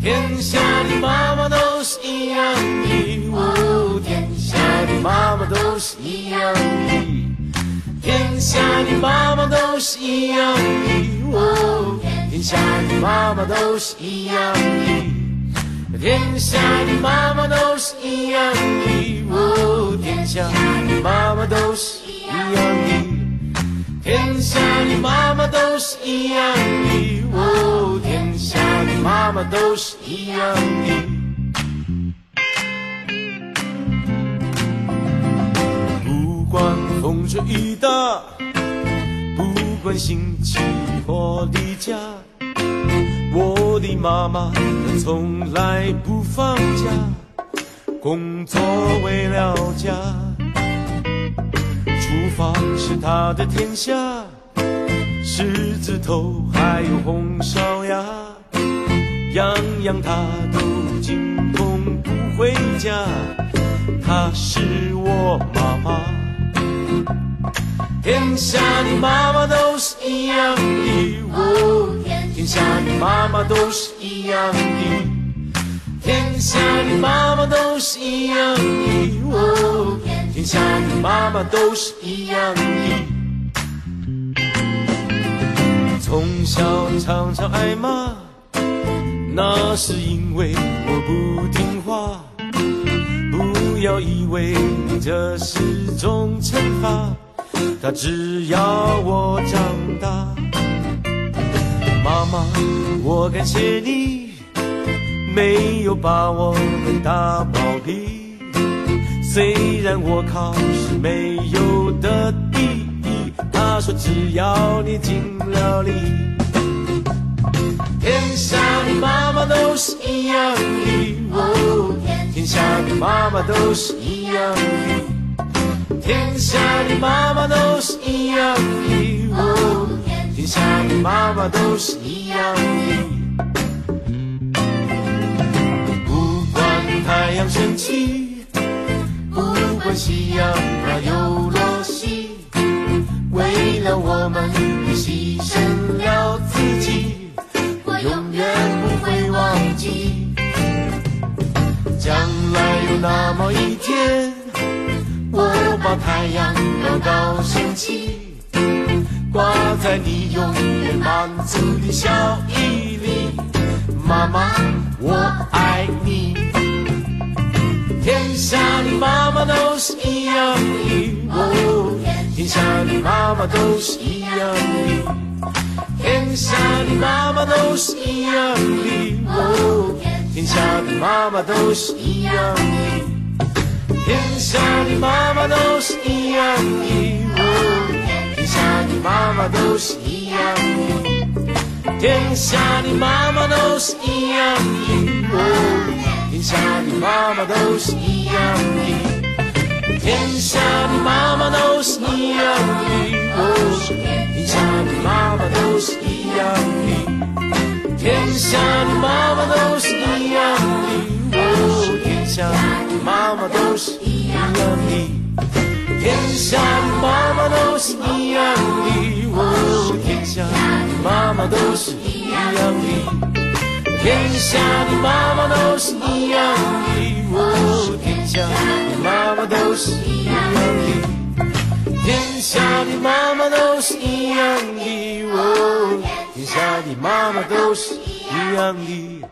天下的妈妈都是一样的，哦，天下的妈妈都是一样的，天下的妈妈都是一样的，哦，天下的妈妈都是一样的，天下的妈妈都是一样的，哦，天下的妈妈都是一样的，天下的妈妈都是一样的，哦，天下的妈妈都是一样的。不管风吹雨打，不管心起或离家，妈妈她从来不放假，工作为了家，厨房是她的天下，狮子头还有红烧鸭，样样她都精通不回家。她是我妈妈。天下的妈妈都，天下的妈妈都是一样的，天下的妈妈都是一样的，哦，天下的妈妈都是一样的。从小常常挨骂，那是因为我不听话。不要以为这是种惩罚，他只要我长大。妈妈，我感谢你，没有把我们打包皮。虽然我考试没有得第一，他说只要你尽了力。天下的妈妈都是一样的，哦，天下的妈妈都是一样的，天下的妈妈都是一样的，哦，天下妈妈都是一样的。不管太阳升起，不管夕阳它又落西，为了我们牺牲了自己。我永远不会忘记。将来有那么一天，我把太阳高高升起，在你永远满足的笑意里。妈妈，我爱你。天下的妈妈都是一样的，哦，天下的妈妈都是一样的。天下的妈妈都是一样的，哦，天下的妈妈都是一样的，天下的妈妈都是一样的，哦，下的妈妈都是一样的，天下的妈妈都是一样的，哦，天下的妈妈都是一样的，天下的妈妈都是一样的，哦。天下的妈妈都是一样的，天下的妈妈都是一样的，哦，天下的妈妈都是一样的，天下的妈妈都是妈都是一样的，天下的妈妈都是一样的，哦，天下的妈妈都是一样的。天下的妈妈都是一样的，哦，天下的妈妈都是一样的。